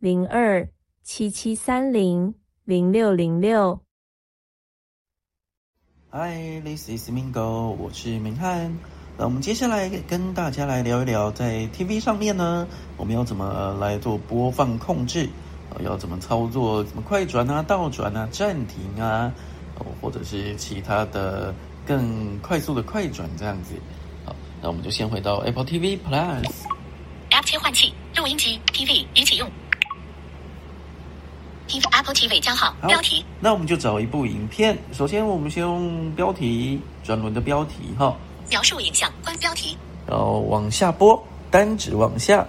零二七七三零零六零六。Hi，this is Mingo，我是明翰。那我们接下来跟大家来聊一聊，在 TV 上面呢，我们要怎么来做播放控制？要怎么操作？怎么快转啊、倒转啊、暂停啊，或者是其他的更快速的快转这样子。好，那我们就先回到 Apple TV Plus。App 切换器，录音机，TV 已启用。Apple TV 加号，标题。那我们就找一部影片。首先，我们先用标题，转轮的标题哈。描述影像，关标题。然后往下播，单指往下。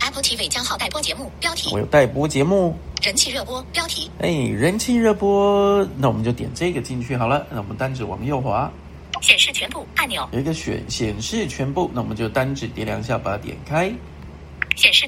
Apple TV 加号待播节目，标题。我有待播节目。人气热播，标题。哎，人气热播，那我们就点这个进去好了。那我们单指往右滑。显示全部按钮有一个选显示全部，那我们就单指点两下把它点开。显示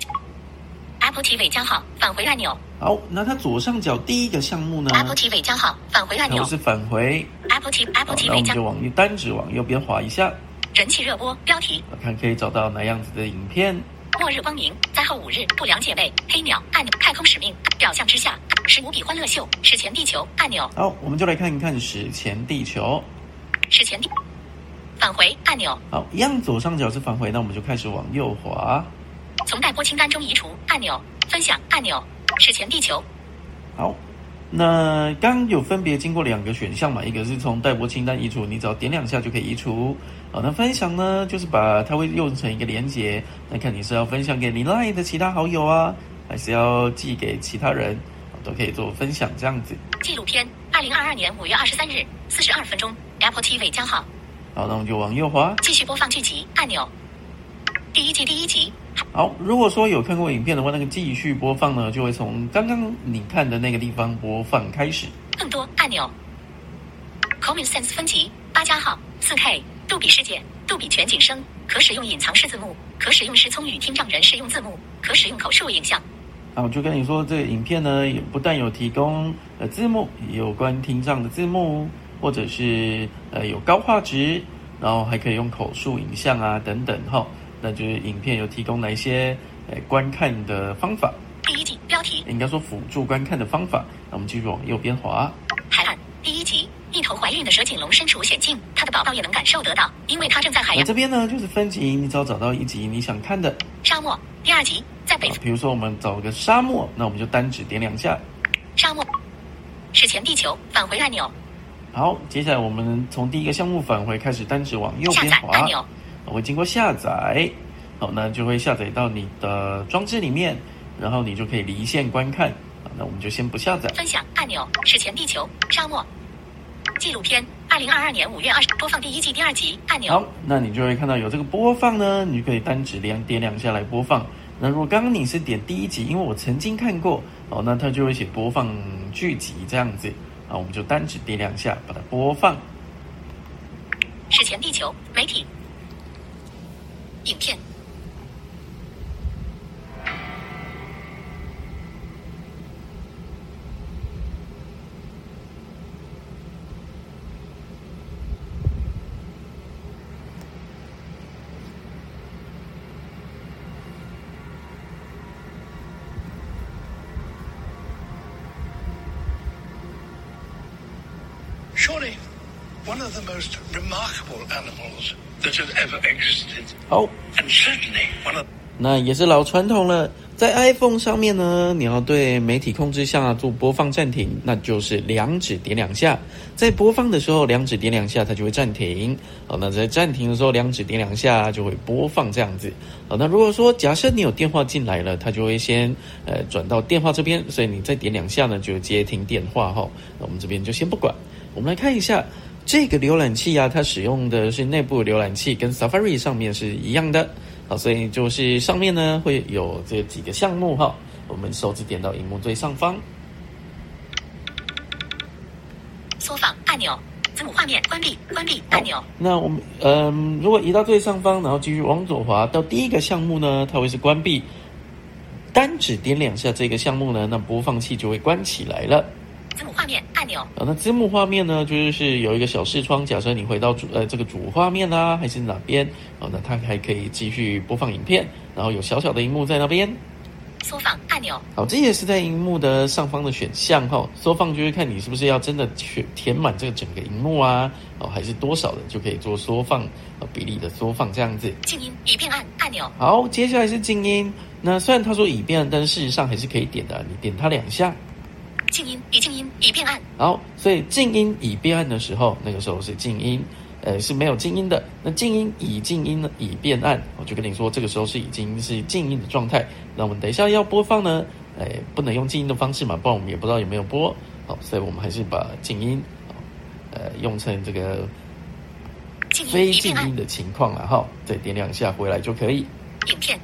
Apple TV 加号返回按钮。好，那它左上角第一个项目呢？Apple TV 加号返回按钮。是返回 Apple TV Apple TV 加。那我们就往右单指往右边滑一下。人气热播标题。我看可以找到哪样子的影片？末日光明，灾后五日，不良姐妹，黑鸟按钮，太空使命，表象之下，十五比欢乐秀，史前地球按钮。好，我们就来看一看史前地球。史前地返回按钮。好，一样左上角是返回，那我们就开始往右滑。从待播清单中移除按钮，分享按钮，史前地球。好，那刚有分别经过两个选项嘛，一个是从待播清单移除，你只要点两下就可以移除。好，那分享呢，就是把它会用成一个连接，那看你是要分享给你 LINE 的其他好友啊，还是要寄给其他人，都可以做分享这样子。纪录片，二零二二年五月二十三日，四十二分钟，Apple TV 加号。好，那我们就往右滑，继续播放剧集按钮。第一季第一集。好，如果说有看过影片的话，那个继续播放呢，就会从刚刚你看的那个地方播放开始。更多按钮。Common Sense 分级八加号四 K 杜比世界杜比全景声，可使用隐藏式字幕，可使用时聪语听障人士用字幕，可使用口述影像。啊，我就跟你说，这个影片呢，也不但有提供呃字幕，有关听障的字幕，或者是呃有高画质，然后还可以用口述影像啊等等哈。那就是影片有提供哪一些诶观看的方法？第一集标题。应该说辅助观看的方法。那我们继续往右边滑。海岸。第一集，一头怀孕的蛇颈龙身处险境，它的宝宝也能感受得到，因为它正在海洋。这边呢就是分级，你只要找到一集你想看的。沙漠。第二集在北。比如说我们找个沙漠，那我们就单指点两下。沙漠史前地球返回按钮。好，接下来我们从第一个项目返回开始，单指往右边滑。按钮。会经过下载，好，那就会下载到你的装置里面，然后你就可以离线观看。那我们就先不下载。分享按钮，史前地球沙漠纪录片，二零二二年五月二十播放第一季第二集按钮。好，那你就会看到有这个播放呢，你就可以单指两点两下来播放。那如果刚刚你是点第一集，因为我曾经看过，哦，那它就会写播放剧集这样子，啊，我们就单指点两下把它播放。史前地球媒体。影片。Surely, one of the most remarkable animals. That has ever existed. 好，and certainly one of 那也是老传统了，在 iPhone 上面呢，你要对媒体控制下做播放暂停，那就是两指点两下，在播放的时候两指点两下，它就会暂停。好，那在暂停的时候两指点两下就会播放这样子。好，那如果说假设你有电话进来了，它就会先呃转到电话这边，所以你再点两下呢就接听电话哈。那我们这边就先不管，我们来看一下。这个浏览器啊，它使用的是内部浏览器，跟 Safari 上面是一样的。好，所以就是上面呢会有这几个项目哈，我们手指点到荧幕最上方，缩放按钮，字母画面关闭，关闭按钮。那我们嗯，如果移到最上方，然后继续往左滑到第一个项目呢，它会是关闭。单指点两下这个项目呢，那播放器就会关起来了。那字幕画面呢，就是有一个小视窗。假设你回到主呃这个主画面啊，还是哪边？哦，那它还可以继续播放影片，然后有小小的荧幕在那边。缩放按钮。好，这也是在荧幕的上方的选项哈。缩放就是看你是不是要真的去填满这个整个荧幕啊，哦，还是多少的就可以做缩放呃比例的缩放这样子。静音以便按按钮。好，接下来是静音。那虽然他说已变暗，但是事实上还是可以点的。你点它两下。静音已静音已变暗。好，所以静音已变暗的时候，那个时候是静音，呃是没有静音的。那静音已静音呢，已变暗，我就跟你说，这个时候是已经是静音的状态。那我们等一下要播放呢，哎，不能用静音的方式嘛，不然我们也不知道有没有播。好，所以我们还是把静音，呃，用成这个非静音的情况了哈，再点两下回来就可以。影片。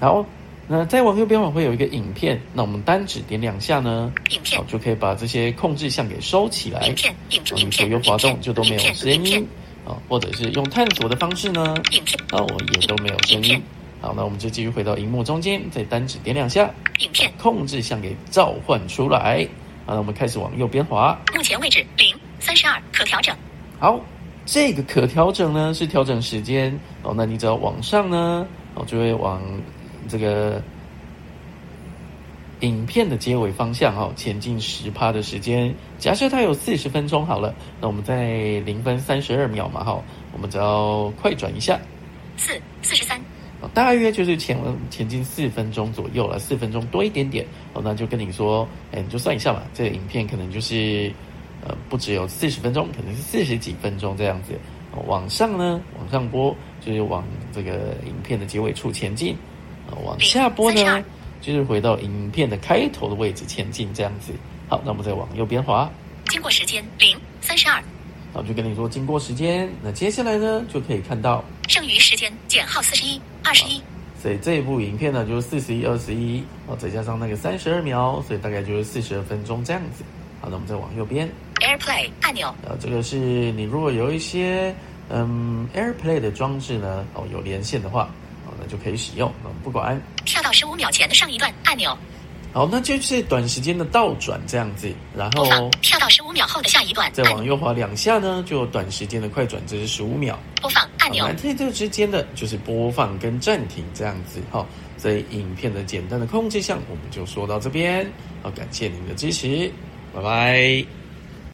好。那再往右边往会有一个影片，那我们单指点两下呢，影片就可以把这些控制项给收起来。影片，影片，左右滑动就都没有声音啊，或者是用探索的方式呢，影片，那我也都没有声音。好，那我们就继续回到荧幕中间，再单指点两下，影片控制项给召唤出来。好，那我们开始往右边滑。目前位置零三十二，可调整。好，这个可调整呢是调整时间哦，那你只要往上呢，哦就会往。这个影片的结尾方向哈，前进十趴的时间。假设它有四十分钟好了，那我们在零分三十二秒嘛哈，我们只要快转一下，四四十三，大约就是前前进四分钟左右了，四分钟多一点点哦，那就跟你说，哎，你就算一下嘛，这个影片可能就是呃不只有四十分钟，可能是四十几分钟这样子。往上呢，往上播就是往这个影片的结尾处前进。往下播呢，就是回到影片的开头的位置前进，这样子。好，那我们再往右边滑。经过时间零三十二。好，就跟你说经过时间。那接下来呢，就可以看到剩余时间减号四十一二十一。所以这一部影片呢，就是四十一二十一，哦，再加上那个三十二秒，所以大概就是四十二分钟这样子。好，那我们再往右边。AirPlay 按钮。呃，这个是你如果有一些嗯 AirPlay 的装置呢，哦，有连线的话。那就可以使用，不管跳到十五秒前的上一段按钮。好，那就是短时间的倒转这样子，然后跳到十五秒后的下一段，再往右滑两下呢，就短时间的快转，这是十五秒。播放按钮。这这之间的就是播放跟暂停这样子。好，所以影片的简单的控制项我们就说到这边。好，感谢您的支持，拜拜。